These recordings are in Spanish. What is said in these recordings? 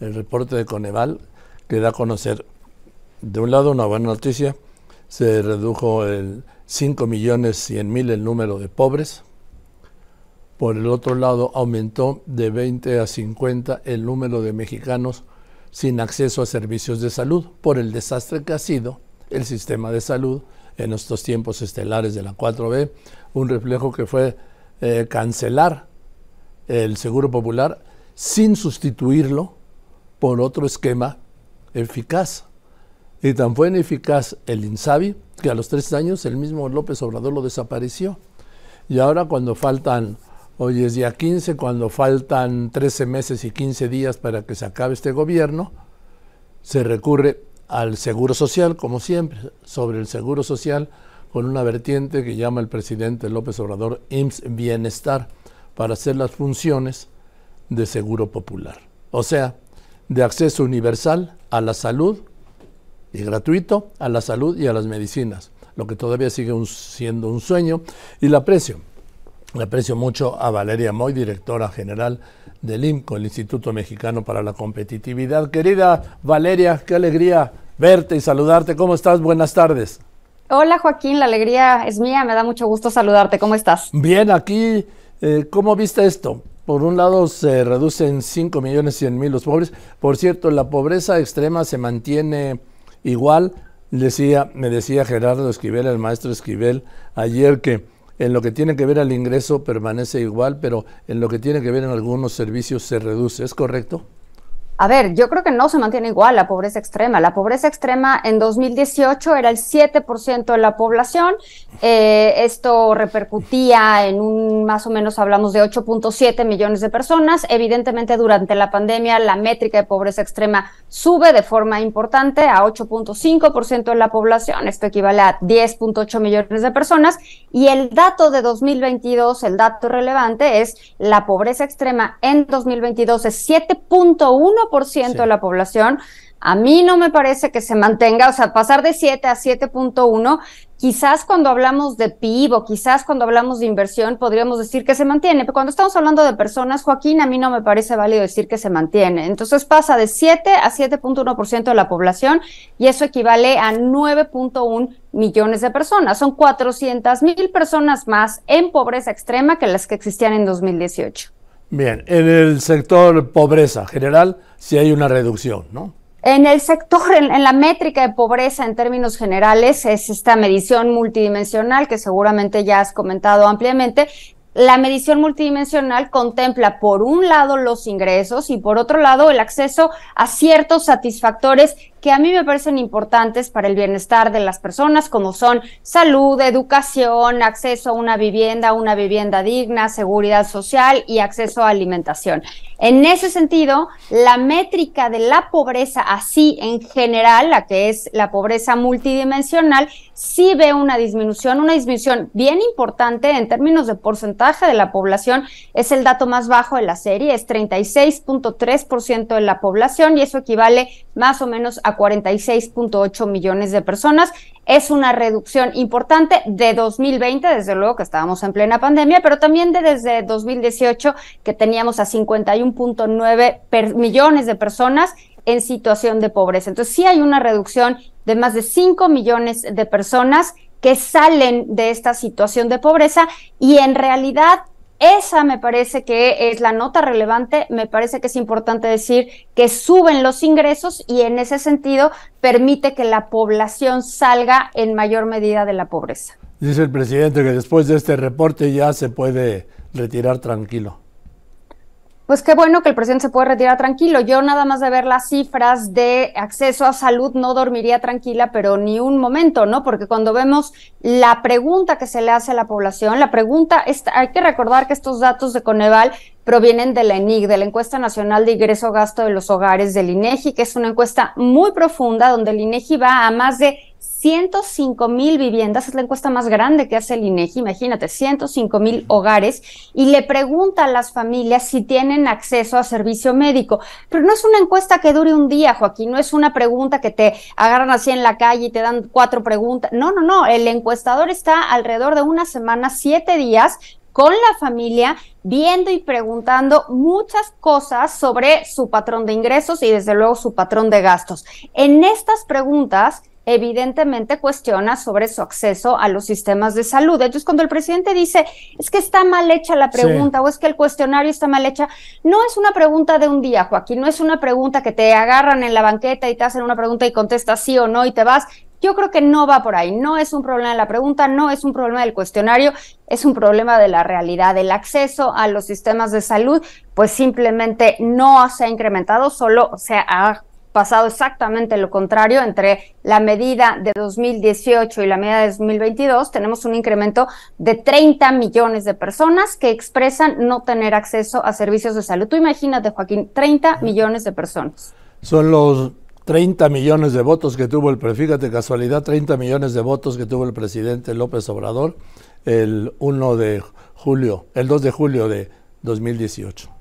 el reporte de Coneval que da a conocer, de un lado, una buena noticia, se redujo el 5 millones 100 mil el número de pobres, por el otro lado, aumentó de 20 a 50 el número de mexicanos sin acceso a servicios de salud por el desastre que ha sido el sistema de salud en estos tiempos estelares de la 4B, un reflejo que fue eh, cancelar el Seguro Popular sin sustituirlo por otro esquema eficaz. Y tan fue ineficaz el INSABI que a los tres años el mismo López Obrador lo desapareció. Y ahora cuando faltan, hoy es día 15, cuando faltan 13 meses y 15 días para que se acabe este gobierno, se recurre al Seguro Social, como siempre, sobre el Seguro Social, con una vertiente que llama el presidente López Obrador IMSS Bienestar, para hacer las funciones de Seguro Popular. O sea, de acceso universal a la salud y gratuito a la salud y a las medicinas, lo que todavía sigue siendo un sueño. Y la aprecio, le aprecio mucho a Valeria Moy, directora general del IMCO, el Instituto Mexicano para la Competitividad. Querida Valeria, qué alegría verte y saludarte. ¿Cómo estás? Buenas tardes. Hola Joaquín, la alegría es mía, me da mucho gusto saludarte. ¿Cómo estás? Bien, aquí, eh, ¿cómo viste esto? Por un lado se reducen 5 millones 100 mil los pobres. Por cierto, la pobreza extrema se mantiene igual. Decía, me decía Gerardo Esquivel, el maestro Esquivel, ayer que en lo que tiene que ver al ingreso permanece igual, pero en lo que tiene que ver en algunos servicios se reduce. ¿Es correcto? A ver, yo creo que no se mantiene igual la pobreza extrema. La pobreza extrema en 2018 era el 7% de la población. Eh, esto repercutía en un, más o menos hablamos de 8.7 millones de personas. Evidentemente, durante la pandemia, la métrica de pobreza extrema sube de forma importante a 8.5% de la población. Esto equivale a 10.8 millones de personas. Y el dato de 2022, el dato relevante, es la pobreza extrema en 2022 es 7.1 ciento de la población, a mí no me parece que se mantenga, o sea, pasar de 7 a 7.1, quizás cuando hablamos de PIB o quizás cuando hablamos de inversión podríamos decir que se mantiene, pero cuando estamos hablando de personas, Joaquín, a mí no me parece válido decir que se mantiene. Entonces pasa de 7 a 7.1% de la población y eso equivale a 9.1 millones de personas. Son 400 mil personas más en pobreza extrema que las que existían en 2018. Bien, en el sector pobreza general sí hay una reducción, ¿no? En el sector, en, la métrica de pobreza en términos generales, es esta medición multidimensional que seguramente ya has comentado ampliamente. La medición multidimensional contempla, por un lado, los ingresos y, por otro lado, el acceso a ciertos satisfactores que a mí me parecen importantes para el bienestar de las personas, como son salud, educación, acceso a una vivienda, una vivienda digna, seguridad social y acceso a alimentación. En ese sentido, la métrica de la pobreza así en general, la que es la pobreza multidimensional, sí ve una disminución, una disminución bien importante en términos de porcentaje de la población. Es el dato más bajo de la serie, es 36.3% de la población y eso equivale más o menos a 46.8 millones de personas. Es una reducción importante de 2020, desde luego que estábamos en plena pandemia, pero también de desde 2018 que teníamos a 51.9 millones de personas en situación de pobreza. Entonces sí hay una reducción de más de 5 millones de personas que salen de esta situación de pobreza y en realidad esa me parece que es la nota relevante, me parece que es importante decir que suben los ingresos y en ese sentido permite que la población salga en mayor medida de la pobreza. Dice el presidente que después de este reporte ya se puede retirar tranquilo. Pues qué bueno que el presidente se puede retirar tranquilo. Yo nada más de ver las cifras de acceso a salud no dormiría tranquila, pero ni un momento, ¿no? Porque cuando vemos la pregunta que se le hace a la población, la pregunta, hay que recordar que estos datos de Coneval provienen de la ENIG, de la Encuesta Nacional de Ingreso Gasto de los Hogares del INEGI, que es una encuesta muy profunda donde el INEGI va a más de 105 mil viviendas, es la encuesta más grande que hace el INEGI, imagínate, 105 mil hogares, y le pregunta a las familias si tienen acceso a servicio médico. Pero no es una encuesta que dure un día, Joaquín, no es una pregunta que te agarran así en la calle y te dan cuatro preguntas. No, no, no, el encuestador está alrededor de una semana, siete días, con la familia, viendo y preguntando muchas cosas sobre su patrón de ingresos y desde luego su patrón de gastos. En estas preguntas, evidentemente cuestiona sobre su acceso a los sistemas de salud. Entonces, cuando el presidente dice, es que está mal hecha la pregunta o es que el cuestionario está mal hecha, no es una pregunta de un día, Joaquín, no es una pregunta que te agarran en la banqueta y te hacen una pregunta y contestas sí o no y te vas. Yo creo que no va por ahí, no es un problema de la pregunta, no es un problema del cuestionario, es un problema de la realidad. El acceso a los sistemas de salud, pues simplemente no se ha incrementado, solo se ha pasado exactamente lo contrario. Entre la medida de 2018 y la medida de 2022 tenemos un incremento de 30 millones de personas que expresan no tener acceso a servicios de salud. Tú imagínate, Joaquín, 30 millones de personas. Son los 30 millones de votos que tuvo el, fíjate casualidad, 30 millones de votos que tuvo el presidente López Obrador el 1 de julio, el 2 de julio de 2018.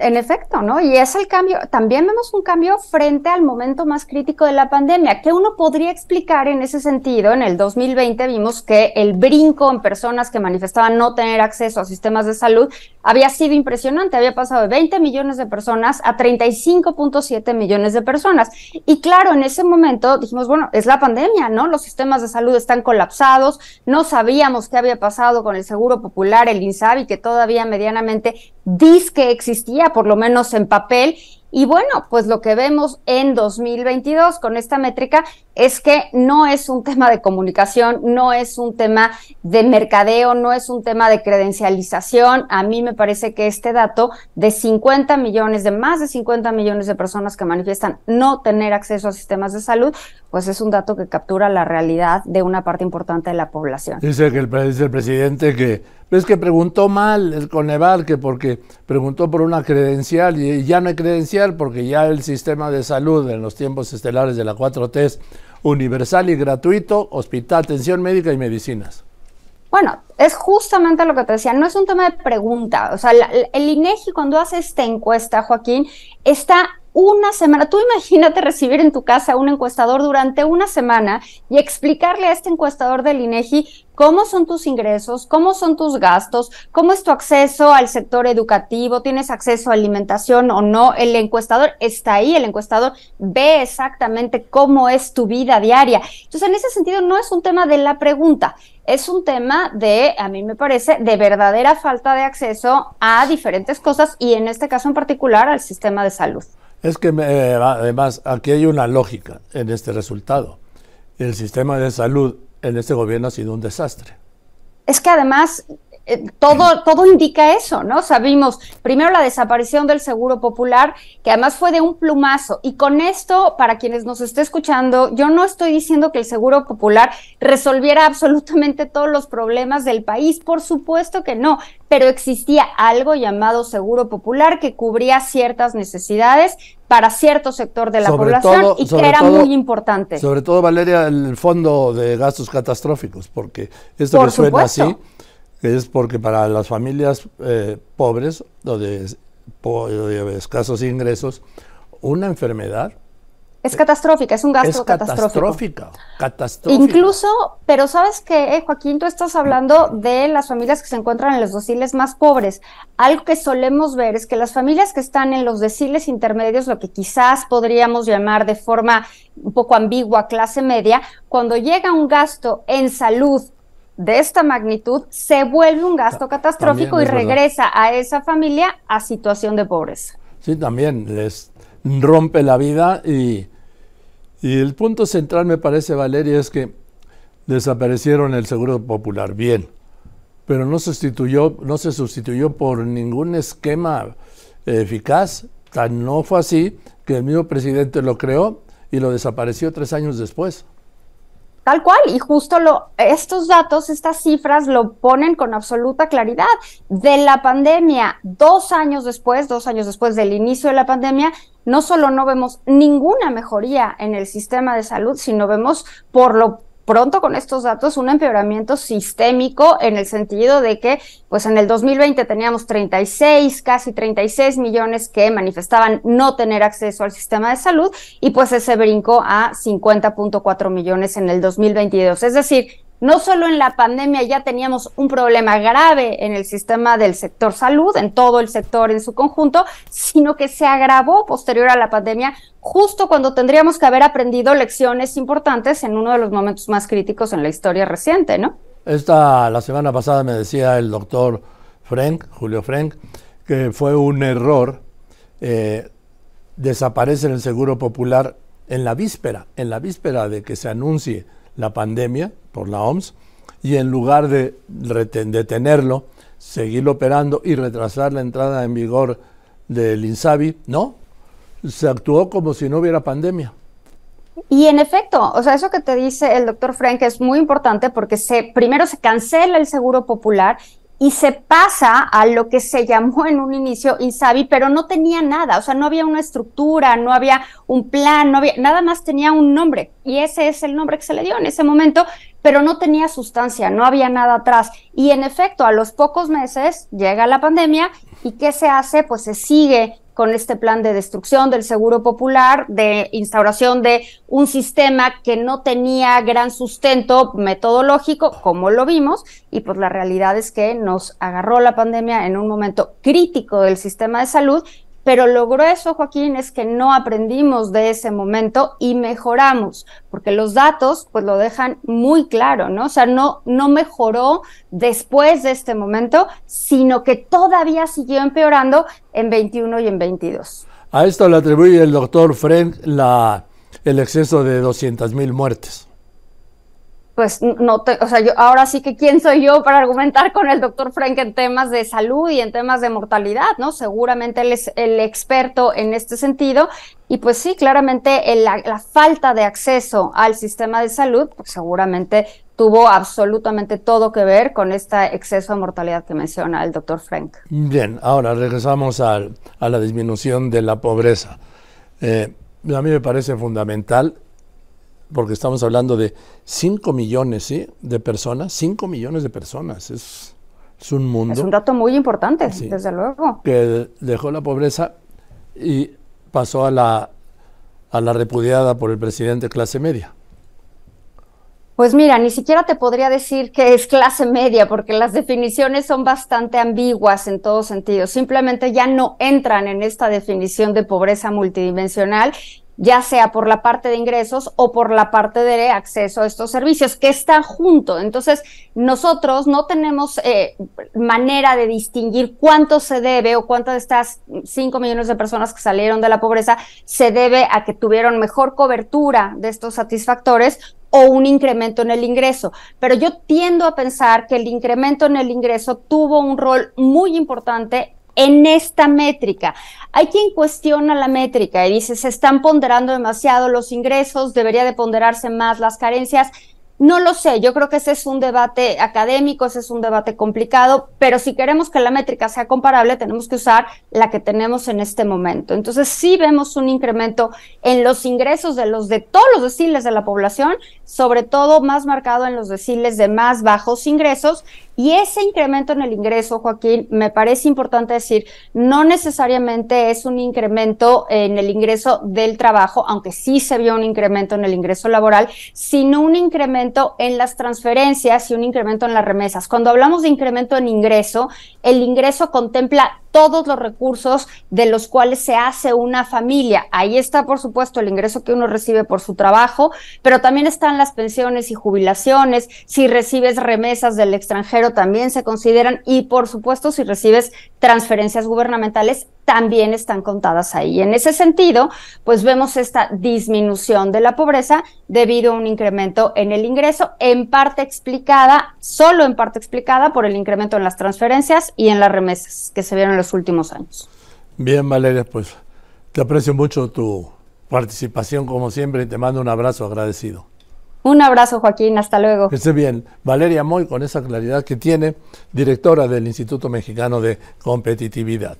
En efecto, ¿no? Y es el cambio, también vemos un cambio frente al momento más crítico de la pandemia, que uno podría explicar en ese sentido. En el 2020 vimos que el brinco en personas que manifestaban no tener acceso a sistemas de salud había sido impresionante, había pasado de 20 millones de personas a 35.7 millones de personas. Y claro, en ese momento dijimos, bueno, es la pandemia, ¿no? Los sistemas de salud están colapsados, no sabíamos qué había pasado con el Seguro Popular, el INSABI, que todavía medianamente dice que existía por lo menos en papel. Y bueno, pues lo que vemos en 2022 con esta métrica es que no es un tema de comunicación, no es un tema de mercadeo, no es un tema de credencialización. A mí me parece que este dato de 50 millones, de más de 50 millones de personas que manifiestan no tener acceso a sistemas de salud, pues es un dato que captura la realidad de una parte importante de la población. Dice que el, dice el presidente que es que preguntó mal el Coneval, que porque preguntó por una credencial y ya no hay credencial porque ya el sistema de salud en los tiempos estelares de la 4T es universal y gratuito, hospital, atención médica y medicinas. Bueno, es justamente lo que te decía, no es un tema de pregunta. O sea, el INEGI cuando hace esta encuesta, Joaquín, está una semana. Tú imagínate recibir en tu casa un encuestador durante una semana y explicarle a este encuestador del INEGI cómo son tus ingresos, cómo son tus gastos, cómo es tu acceso al sector educativo, tienes acceso a alimentación o no. El encuestador está ahí, el encuestador ve exactamente cómo es tu vida diaria. Entonces, en ese sentido, no es un tema de la pregunta, es un tema de, a mí me parece, de verdadera falta de acceso a diferentes cosas y en este caso en particular al sistema de salud. Es que eh, además aquí hay una lógica en este resultado. El sistema de salud en este gobierno ha sido un desastre. Es que además eh, todo, todo indica eso, ¿no? Sabimos primero la desaparición del Seguro Popular, que además fue de un plumazo. Y con esto, para quienes nos esté escuchando, yo no estoy diciendo que el Seguro Popular resolviera absolutamente todos los problemas del país, por supuesto que no, pero existía algo llamado Seguro Popular que cubría ciertas necesidades para cierto sector de la población y que era muy importante. Sobre todo, Valeria, el fondo de gastos catastróficos, porque esto que suena así es porque para las familias eh, pobres o de, escasos ingresos, una enfermedad es catastrófica, es un gasto es catastrófica. catastrófica. Incluso, pero sabes que, eh, Joaquín, tú estás hablando de las familias que se encuentran en los deciles más pobres. Algo que solemos ver es que las familias que están en los deciles intermedios, lo que quizás podríamos llamar de forma un poco ambigua clase media, cuando llega un gasto en salud de esta magnitud se vuelve un gasto catastrófico y regresa a esa familia a situación de pobreza. Sí, también les rompe la vida y, y el punto central me parece, Valeria, es que desaparecieron el Seguro Popular, bien, pero no, sustituyó, no se sustituyó por ningún esquema eficaz. Tan no fue así que el mismo presidente lo creó y lo desapareció tres años después. Tal cual, y justo lo, estos datos, estas cifras lo ponen con absoluta claridad. De la pandemia, dos años después, dos años después del inicio de la pandemia, no solo no vemos ninguna mejoría en el sistema de salud, sino vemos por lo pronto con estos datos un empeoramiento sistémico en el sentido de que, pues en el 2020 teníamos 36, casi 36 millones que manifestaban no tener acceso al sistema de salud y pues ese brincó a 50.4 millones en el 2022. Es decir, no solo en la pandemia ya teníamos un problema grave en el sistema del sector salud, en todo el sector en su conjunto, sino que se agravó posterior a la pandemia, justo cuando tendríamos que haber aprendido lecciones importantes en uno de los momentos más críticos en la historia reciente, ¿no? Esta, la semana pasada me decía el doctor Frank, Julio Frank, que fue un error eh, desaparecer el Seguro Popular en la víspera, en la víspera de que se anuncie la pandemia por la OMS, y en lugar de detenerlo, seguirlo operando y retrasar la entrada en vigor del INSABI, no, se actuó como si no hubiera pandemia. Y en efecto, o sea, eso que te dice el doctor Frank es muy importante porque se, primero se cancela el seguro popular y se pasa a lo que se llamó en un inicio INSABI, pero no tenía nada, o sea, no había una estructura, no había un plan, no había, nada más tenía un nombre y ese es el nombre que se le dio en ese momento, pero no tenía sustancia, no había nada atrás. Y en efecto, a los pocos meses llega la pandemia y ¿qué se hace? Pues se sigue con este plan de destrucción del seguro popular, de instauración de un sistema que no tenía gran sustento metodológico, como lo vimos, y pues la realidad es que nos agarró la pandemia en un momento crítico del sistema de salud pero lo grueso, Joaquín, es que no aprendimos de ese momento y mejoramos, porque los datos pues lo dejan muy claro, ¿no? O sea, no, no mejoró después de este momento, sino que todavía siguió empeorando en 21 y en 22. A esto le atribuye el doctor Frank la, el exceso de 200 mil muertes pues no te, o sea, yo ahora sí que quién soy yo para argumentar con el doctor Frank en temas de salud y en temas de mortalidad, ¿no? Seguramente él es el experto en este sentido y pues sí, claramente la, falta de acceso al sistema de salud, pues seguramente tuvo absolutamente todo que ver con este exceso de mortalidad que menciona el doctor Frank. Bien, ahora regresamos a, la disminución de la pobreza. Eh, a mí me parece fundamental porque estamos hablando de 5 millones ¿sí? de personas, 5 millones de personas, es, un mundo. Es un dato muy importante, desde luego. Que dejó la pobreza y pasó a la, a la repudiada por el presidente clase media. Pues mira, ni siquiera te podría decir que es clase media, porque las definiciones son bastante ambiguas en todo sentido. Simplemente ya no entran en esta definición de pobreza multidimensional ya sea por la parte de ingresos o por la parte de acceso a estos servicios, que están juntos. Entonces, nosotros no tenemos eh, manera de distinguir cuánto se debe o cuántas de estas 5 millones de personas que salieron de la pobreza se debe a que tuvieron mejor cobertura de estos satisfactores o un incremento en el ingreso. Pero yo tiendo a pensar que el incremento en el ingreso tuvo un rol muy importante en esta métrica. Hay quien cuestiona la métrica y dice, se están ponderando demasiado los ingresos, debería de ponderarse más las carencias. No lo sé, yo creo que ese es un debate académico, ese es un debate complicado, pero si queremos que la métrica sea comparable, tenemos que usar la que tenemos en este momento. Entonces, sí vemos un incremento en los ingresos de los de todos los deciles de la población, sobre todo más marcado en los deciles de más bajos ingresos, y ese incremento en el ingreso, Joaquín, me parece importante decir, no necesariamente es un incremento en el ingreso del trabajo, aunque sí se vio un incremento en el ingreso laboral, sino un incremento en las transferencias y un incremento en las remesas. Cuando hablamos de incremento en ingreso, el ingreso contempla todos los recursos de los cuales se hace una familia. Ahí está, por supuesto, el ingreso que uno recibe por su trabajo, pero también están las pensiones y jubilaciones. Si recibes remesas del extranjero, también se consideran. Y, por supuesto, si recibes transferencias gubernamentales, también están contadas ahí. En ese sentido, pues vemos esta disminución de la pobreza debido a un incremento en el ingreso, en parte explicada, solo en parte explicada por el incremento en las transferencias y en las remesas que se vieron en los últimos años. Bien, Valeria, pues te aprecio mucho tu participación como siempre y te mando un abrazo agradecido. Un abrazo, Joaquín. Hasta luego. Que esté bien. Valeria Moy, con esa claridad que tiene, directora del Instituto Mexicano de Competitividad.